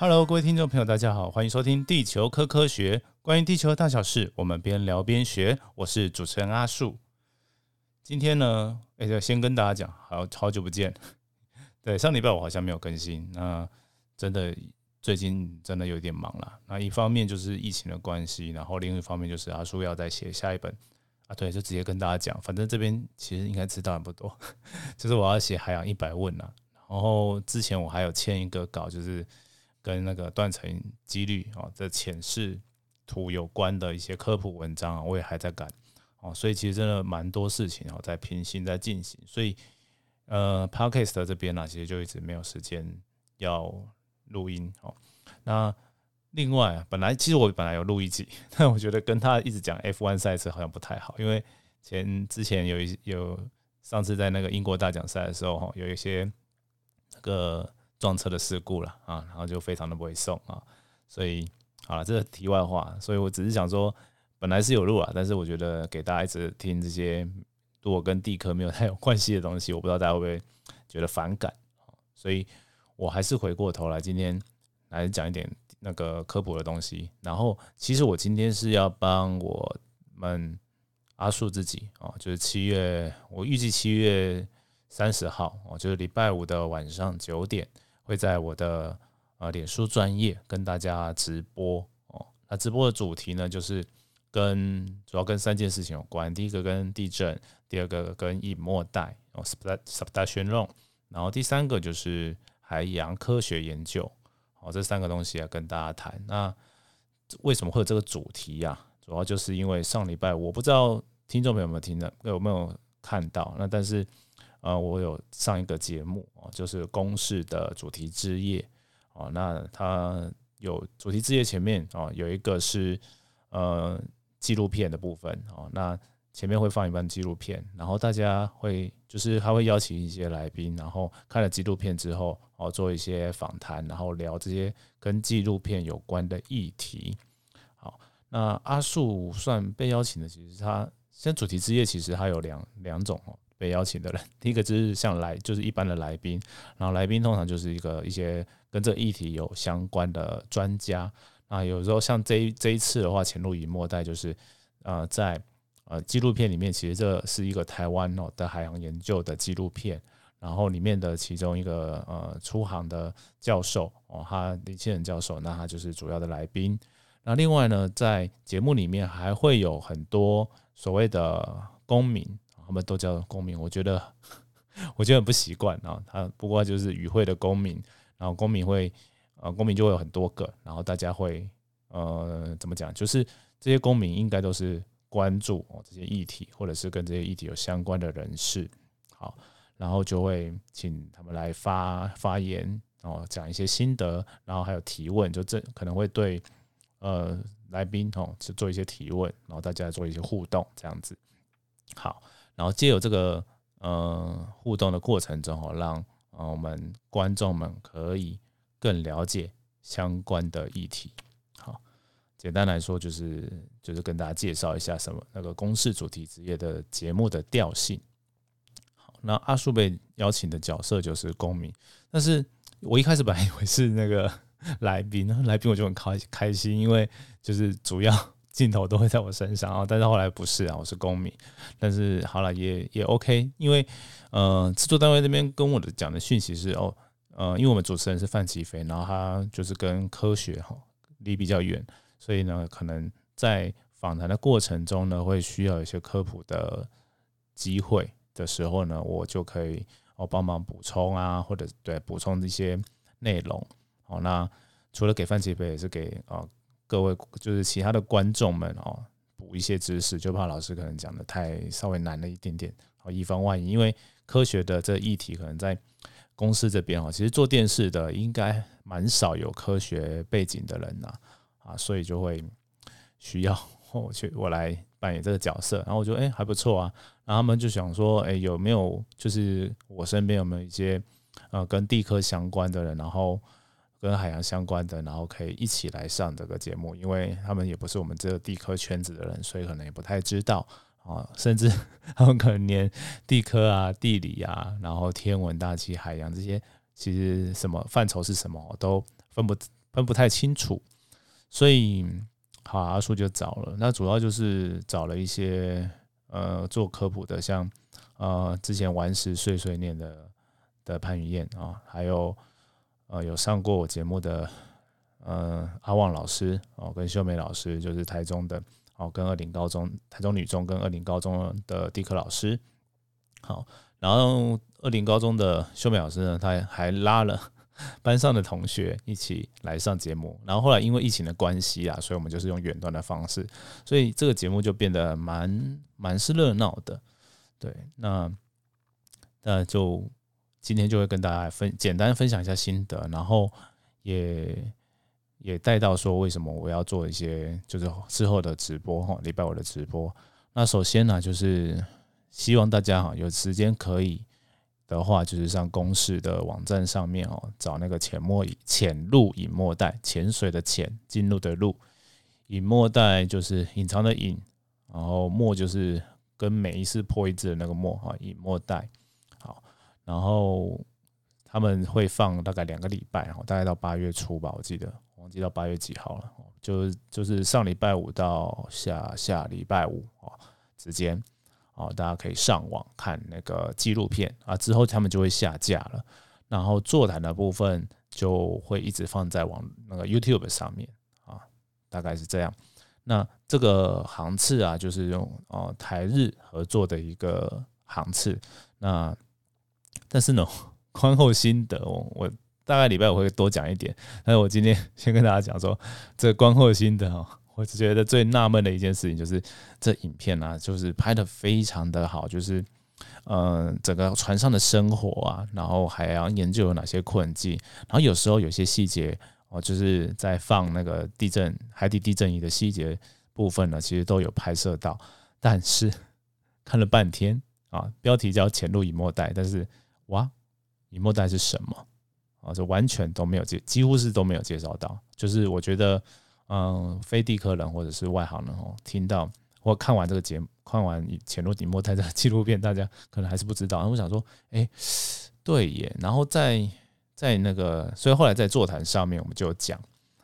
Hello，各位听众朋友，大家好，欢迎收听《地球科科学》，关于地球的大小事，我们边聊边学。我是主持人阿树。今天呢，哎，先跟大家讲，好好久不见。对，上礼拜我好像没有更新，那真的最近真的有点忙了。那一方面就是疫情的关系，然后另一方面就是阿树要再写下一本啊，对，就直接跟大家讲，反正这边其实应该知道也不多，就是我要写《海洋一百问》了。然后之前我还有签一个稿，就是。跟那个断层几率啊的浅视图有关的一些科普文章啊，我也还在赶哦，所以其实真的蛮多事情哦在平行在进行，所以呃，podcast 这边呢，其实就一直没有时间要录音哦。那另外，本来其实我本来有录一集，但我觉得跟他一直讲 F1 赛车好像不太好，因为前之前有一有上次在那个英国大奖赛的时候哈，有一些那个。撞车的事故了啊，然后就非常的不会送啊，所以好了，这是题外话，所以我只是想说，本来是有路啊，但是我觉得给大家一直听这些如果跟地科没有太有关系的东西，我不知道大家会不会觉得反感所以我还是回过头来今天来讲一点那个科普的东西。然后其实我今天是要帮我们阿树自己啊，就是七月，我预计七月三十号哦，就是礼拜五的晚上九点。会在我的呃脸书专业跟大家直播哦。那直播的主题呢，就是跟主要跟三件事情有关。第一个跟地震，第二个跟隐末带哦，subduction，然后第三个就是海洋科学研究。哦，这三个东西要跟大家谈。那为什么会有这个主题呀？主要就是因为上礼拜我不知道听众朋友有没有听的，有没有看到？那但是。呃，我有上一个节目哦，就是公式的主题之夜哦。那它有主题之夜前面哦，有一个是呃纪录片的部分哦。那前面会放一半纪录片，然后大家会就是他会邀请一些来宾，然后看了纪录片之后哦，做一些访谈，然后聊这些跟纪录片有关的议题。好，那阿树算被邀请的，其实他现在主题之夜其实它有两两种哦。被邀请的人，第一个就是像来就是一般的来宾，然后来宾通常就是一个一些跟这议题有相关的专家。啊，有时候像这这一次的话，潜入以末代就是呃在呃纪录片里面，其实这是一个台湾哦的海洋研究的纪录片，然后里面的其中一个呃出航的教授哦，他李庆仁教授，那他就是主要的来宾。那另外呢，在节目里面还会有很多所谓的公民。他们都叫公民，我觉得 我觉得很不习惯啊。他不过就是与会的公民，然后公民会呃公民就会有很多个，然后大家会呃怎么讲？就是这些公民应该都是关注哦这些议题，或者是跟这些议题有相关的人士。好，然后就会请他们来发发言，然后讲一些心得，然后还有提问，就这可能会对呃来宾哦去做一些提问，然后大家做一些互动这样子。好。然后借由这个呃互动的过程中，哦，让呃我们观众们可以更了解相关的议题。好，简单来说就是就是跟大家介绍一下什么那个公式主题职业的节目的调性。好，那阿树被邀请的角色就是公民，但是我一开始本来以为是那个 来宾，来宾我就很开开心，因为就是主要。镜头都会在我身上啊，但是后来不是啊，我是公民。但是好了，也也 OK，因为呃，制作单位那边跟我的讲的讯息是哦，呃，因为我们主持人是范奇飞，然后他就是跟科学哈离比较远，所以呢，可能在访谈的过程中呢，会需要一些科普的机会的时候呢，我就可以哦帮忙补充啊，或者对补充一些内容。好，那除了给范奇飞，也是给啊。各位就是其他的观众们哦，补一些知识，就怕老师可能讲的太稍微难了一点点，好以防万一。因为科学的这议题可能在公司这边哦，其实做电视的应该蛮少有科学背景的人呐，啊，所以就会需要 我去我来扮演这个角色。然后我觉得哎还不错啊，然后他们就想说哎有没有就是我身边有没有一些呃跟地科相关的人，然后。跟海洋相关的，然后可以一起来上这个节目，因为他们也不是我们这个地科圈子的人，所以可能也不太知道啊，甚至 他们可能连地科啊、地理啊，然后天文、大气、海洋这些，其实什么范畴是什么都分不分不太清楚，所以好阿叔就找了。那主要就是找了一些呃做科普的，像呃之前顽石碎碎念的的潘雨燕啊，还有呃有上过我节目的呃阿旺老师哦，跟秀美老师，就是台中的哦，跟二林高中台中女中跟二林高中的地科老师。好，然后二林高中的秀美老师呢，他还拉了 班上的同学一起来上节目。然后后来因为疫情的关系啊，所以我们就是用远端的方式，所以这个节目就变得蛮蛮是热闹的。对，那那就今天就会跟大家分简单分享一下心得，然后也也带到说为什么我要做一些就是之后的直播哈，礼拜五的直播。那首先呢，就是。希望大家哈有时间可以的话，就是上公式的网站上面哦，找那个潜墨潜入隐墨带，潜水的潜，进入的入，隐墨带就是隐藏的隐，然后墨就是跟每一次破一次的那个墨哈，隐墨带。然后他们会放大概两个礼拜哈，大概到八月初吧，我记得忘记到八月几号了，就就是上礼拜五到下下礼拜五啊之间。哦，大家可以上网看那个纪录片啊，之后他们就会下架了。然后座谈的部分就会一直放在网那个 YouTube 上面啊，大概是这样。那这个航次啊，就是用哦台日合作的一个航次。那但是呢，观后心得，我我大概礼拜我会多讲一点。但是我今天先跟大家讲说，这观后心得哦。我只觉得最纳闷的一件事情就是，这影片啊，就是拍的非常的好，就是，嗯，整个船上的生活啊，然后海洋研究有哪些困境，然后有时候有些细节哦，就是在放那个地震海底地震仪的细节部分呢，其实都有拍摄到，但是看了半天啊，标题叫潜入隐没带，但是哇，隐没带是什么啊？这完全都没有介，几乎是都没有介绍到，就是我觉得。嗯，非地科人或者是外行人哦，听到或看完这个节目，看完《潜入底墨泰》的纪录片，大家可能还是不知道。我想说，哎，对耶。然后在在那个，所以后来在座谈上面，我们就讲，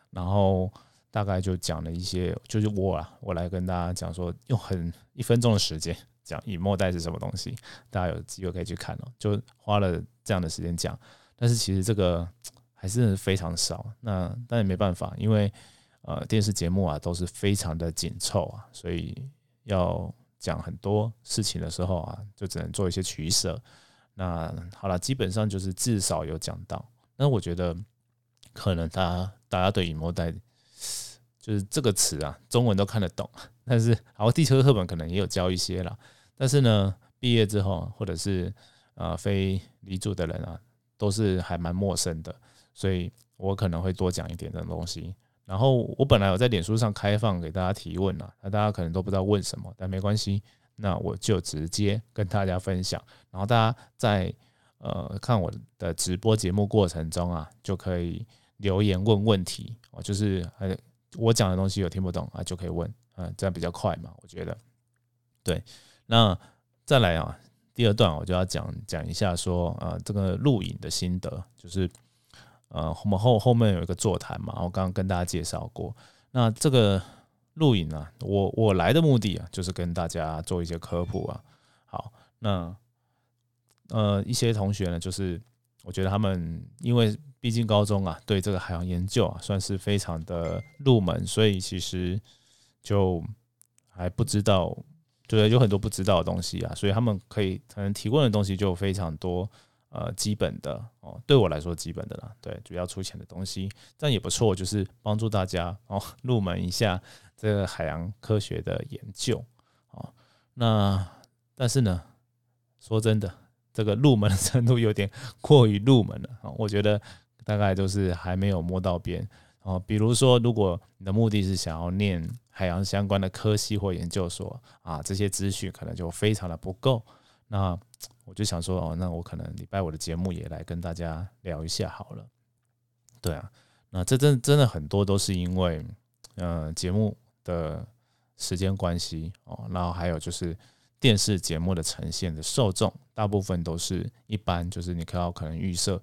然后大概就讲了一些，就是我啊，我来跟大家讲说，用很一分钟的时间讲隐墨代是什么东西，大家有机会可以去看哦。就花了这样的时间讲，但是其实这个还是非常少。那但也没办法，因为。呃，电视节目啊都是非常的紧凑啊，所以要讲很多事情的时候啊，就只能做一些取舍。那好了，基本上就是至少有讲到。那我觉得可能大家大家对“隐墨代”就是这个词啊，中文都看得懂，但是好地球课本可能也有教一些了。但是呢，毕业之后或者是呃非离组的人啊，都是还蛮陌生的，所以我可能会多讲一点的东西。然后我本来有在脸书上开放给大家提问啊，那大家可能都不知道问什么，但没关系，那我就直接跟大家分享。然后大家在呃看我的直播节目过程中啊，就可以留言问问题哦，就是呃我讲的东西有听不懂啊，就可以问，嗯，这样比较快嘛，我觉得。对，那再来啊，第二段我就要讲讲一下说呃这个录影的心得，就是。呃，我们后后面有一个座谈嘛，我刚刚跟大家介绍过。那这个录影呢，我我来的目的啊，就是跟大家做一些科普啊。好，那呃一些同学呢，就是我觉得他们因为毕竟高中啊，对这个海洋研究啊，算是非常的入门，所以其实就还不知道，对，有很多不知道的东西啊，所以他们可以可能提问的东西就非常多。呃，基本的哦，对我来说基本的啦，对，主要出钱的东西，这样也不错，就是帮助大家哦入门一下这个海洋科学的研究哦。那但是呢，说真的，这个入门的程度有点过于入门了啊，我觉得大概都是还没有摸到边哦。比如说，如果你的目的是想要念海洋相关的科系或研究所啊，这些资讯可能就非常的不够。那我就想说，哦，那我可能礼拜五的节目也来跟大家聊一下好了。对啊，那这真真的很多都是因为，呃，节目的时间关系哦，然后还有就是电视节目的呈现的受众，大部分都是一般，就是你可要可能预设，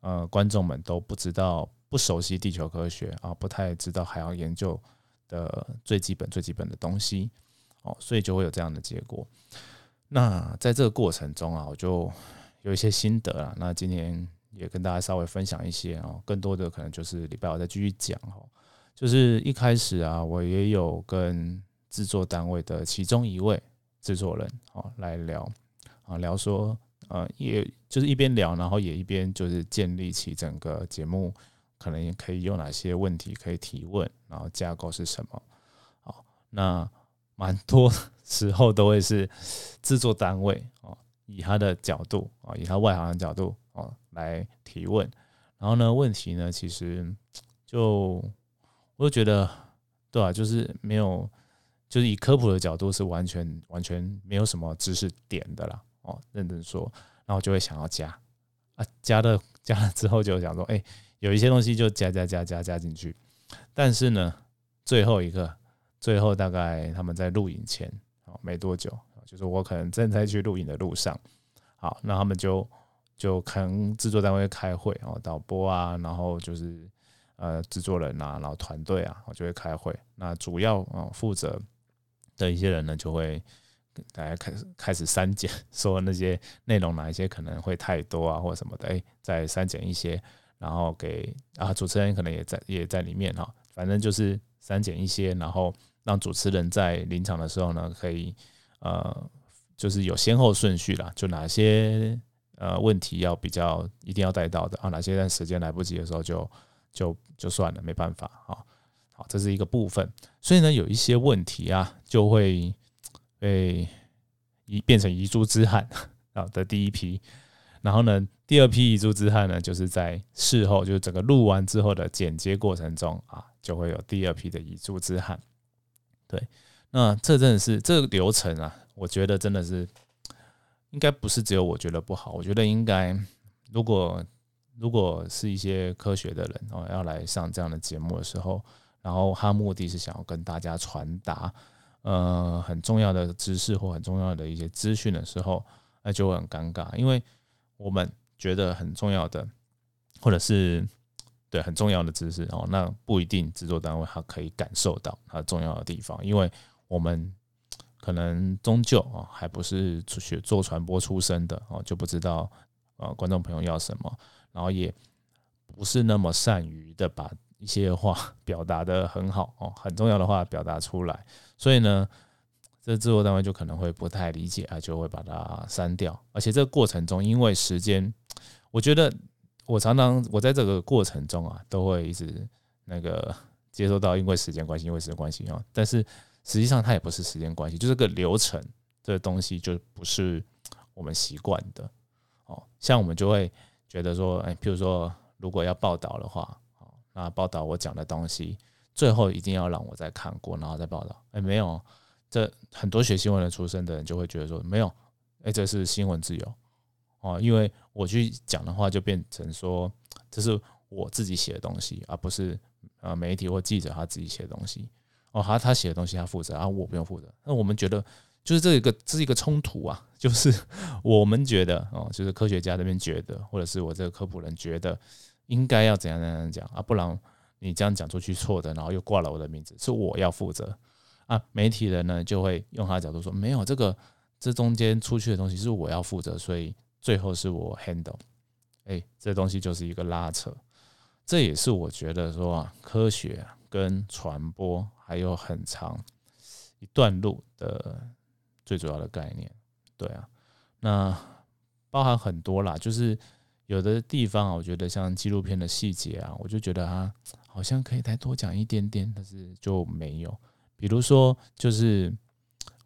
呃，观众们都不知道不熟悉地球科学啊，不太知道海洋研究的最基本最基本的东西哦，所以就会有这样的结果。那在这个过程中啊，我就有一些心得啊，那今天也跟大家稍微分享一些哦，更多的可能就是礼拜我再继续讲哦。就是一开始啊，我也有跟制作单位的其中一位制作人哦来聊啊，聊说呃，也就是一边聊，然后也一边就是建立起整个节目可能也可以有哪些问题可以提问，然后架构是什么。好，那蛮多时候都会是制作单位哦，以他的角度啊，以他外行的角度哦来提问，然后呢，问题呢其实就。我就觉得，对啊，就是没有，就是以科普的角度是完全完全没有什么知识点的啦。哦，认真说，然后就会想要加啊，加了加了之后就想说，哎，有一些东西就加加加加加进去。但是呢，最后一个，最后大概他们在录影前，哦，没多久，就是我可能正在去录影的路上，好，那他们就就可能制作单位开会哦，导播啊，然后就是。呃，制作人啊，然后团队啊，我就会开会。那主要啊负责的一些人呢，就会大家开始开始删减，说那些内容哪一些可能会太多啊，或者什么的，哎，再删减一些，然后给啊主持人可能也在也在里面哈，反正就是删减一些，然后让主持人在临场的时候呢，可以呃，就是有先后顺序啦，就哪些呃问题要比较一定要带到的啊，哪些在时间来不及的时候就。就就算了，没办法啊。好，这是一个部分。所以呢，有一些问题啊，就会被遗变成遗珠之憾啊的第一批。然后呢，第二批遗珠之憾呢，就是在事后，就是整个录完之后的剪接过程中啊，就会有第二批的遗珠之憾。对，那这真的是这个流程啊，我觉得真的是应该不是只有我觉得不好，我觉得应该如果。如果是一些科学的人哦，要来上这样的节目的时候，然后他目的是想要跟大家传达呃很重要的知识或很重要的一些资讯的时候，那就会很尴尬，因为我们觉得很重要的，或者是对很重要的知识哦，那不一定制作单位他可以感受到它重要的地方，因为我们可能终究啊还不是学做传播出身的哦，就不知道呃观众朋友要什么。然后也不是那么善于的把一些话表达的很好哦，很重要的话表达出来，所以呢，这制作单位就可能会不太理解啊，就会把它删掉。而且这个过程中，因为时间，我觉得我常常我在这个过程中啊，都会一直那个接收到因为时间关系，因为时间关系啊，但是实际上它也不是时间关系，就是个流程这东西就不是我们习惯的哦，像我们就会。觉得说，哎，譬如说，如果要报道的话，那报道我讲的东西，最后一定要让我再看过，然后再报道。哎，没有，这很多学新闻的出身的人就会觉得说，没有，哎，这是新闻自由哦，因为我去讲的话，就变成说，这是我自己写的东西，而不是呃媒体或记者他自己写的东西。哦，他他写的东西他负责，啊，我不用负责。那我们觉得。就是这一个，这是一个冲突啊！就是 我们觉得哦，就是科学家那边觉得，或者是我这个科普人觉得，应该要怎样怎样讲啊？不然你这样讲出去错的，然后又挂了我的名字，是我要负责啊！媒体人呢就会用他的角度说，没有这个，这中间出去的东西是我要负责，所以最后是我 handle。哎，这东西就是一个拉扯。这也是我觉得说啊，科学跟传播还有很长一段路的。最主要的概念，对啊，那包含很多啦，就是有的地方啊，我觉得像纪录片的细节啊，我就觉得啊，好像可以再多讲一点点，但是就没有。比如说，就是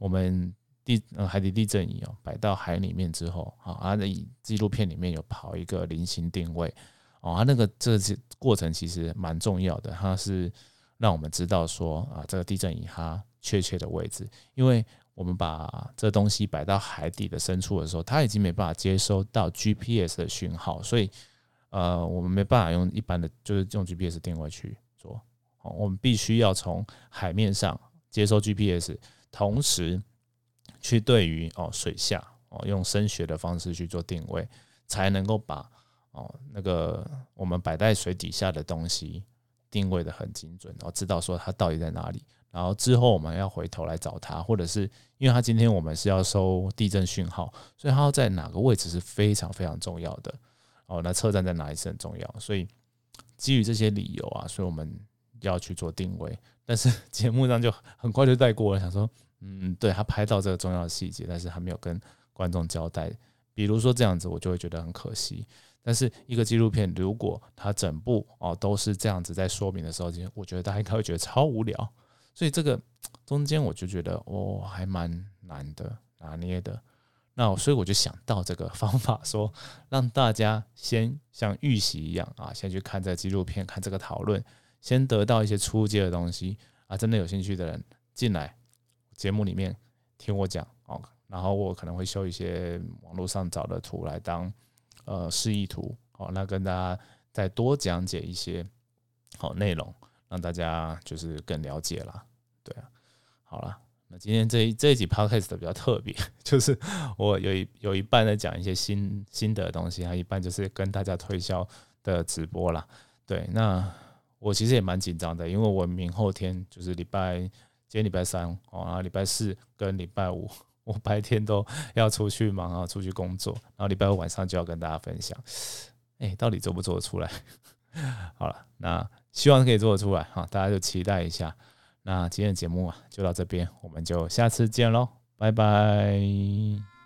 我们地呃海底地震仪哦，摆到海里面之后，啊，它的纪录片里面有跑一个菱形定位哦，它那个这些过程其实蛮重要的，它是让我们知道说啊，这个地震仪它确切的位置，因为。我们把这东西摆到海底的深处的时候，它已经没办法接收到 GPS 的讯号，所以呃，我们没办法用一般的，就是用 GPS 定位去做。哦，我们必须要从海面上接收 GPS，同时去对于哦水下哦用声学的方式去做定位，才能够把哦，那个我们摆在水底下的东西定位的很精准，然后知道说它到底在哪里。然后之后我们要回头来找它，或者是因为它今天我们是要收地震讯号，所以它要在哪个位置是非常非常重要的。哦，那车站在哪里是很重要，所以基于这些理由啊，所以我们要去做定位。但是节目上就很快就带过了，想说，嗯，对他拍到这个重要的细节，但是还没有跟观众交代。比如说这样子，我就会觉得很可惜。但是一个纪录片，如果它整部哦都是这样子在说明的时候，其实我觉得大家应该会觉得超无聊。所以这个中间我就觉得哦，还蛮难的拿捏的。那所以我就想到这个方法，说让大家先像预习一样啊，先去看这纪录片，看这个讨论，先得到一些初阶的东西啊。真的有兴趣的人进来节目里面听我讲哦，然后我可能会修一些网络上找的图来当呃示意图哦，那跟大家再多讲解一些好内容，让大家就是更了解了。对啊，好了，那今天这一这一集 podcast 比较特别，就是我有一有一半在讲一些新新的东西，还有一半就是跟大家推销的直播啦。对，那我其实也蛮紧张的，因为我明后天就是礼拜今天礼拜三哦，然后礼拜四跟礼拜五 我白天都要出去忙啊，出去工作，然后礼拜五晚上就要跟大家分享，哎，到底做不做得出来？好了，那希望可以做得出来哈，大家就期待一下。那今天的节目啊，就到这边，我们就下次见喽，拜拜。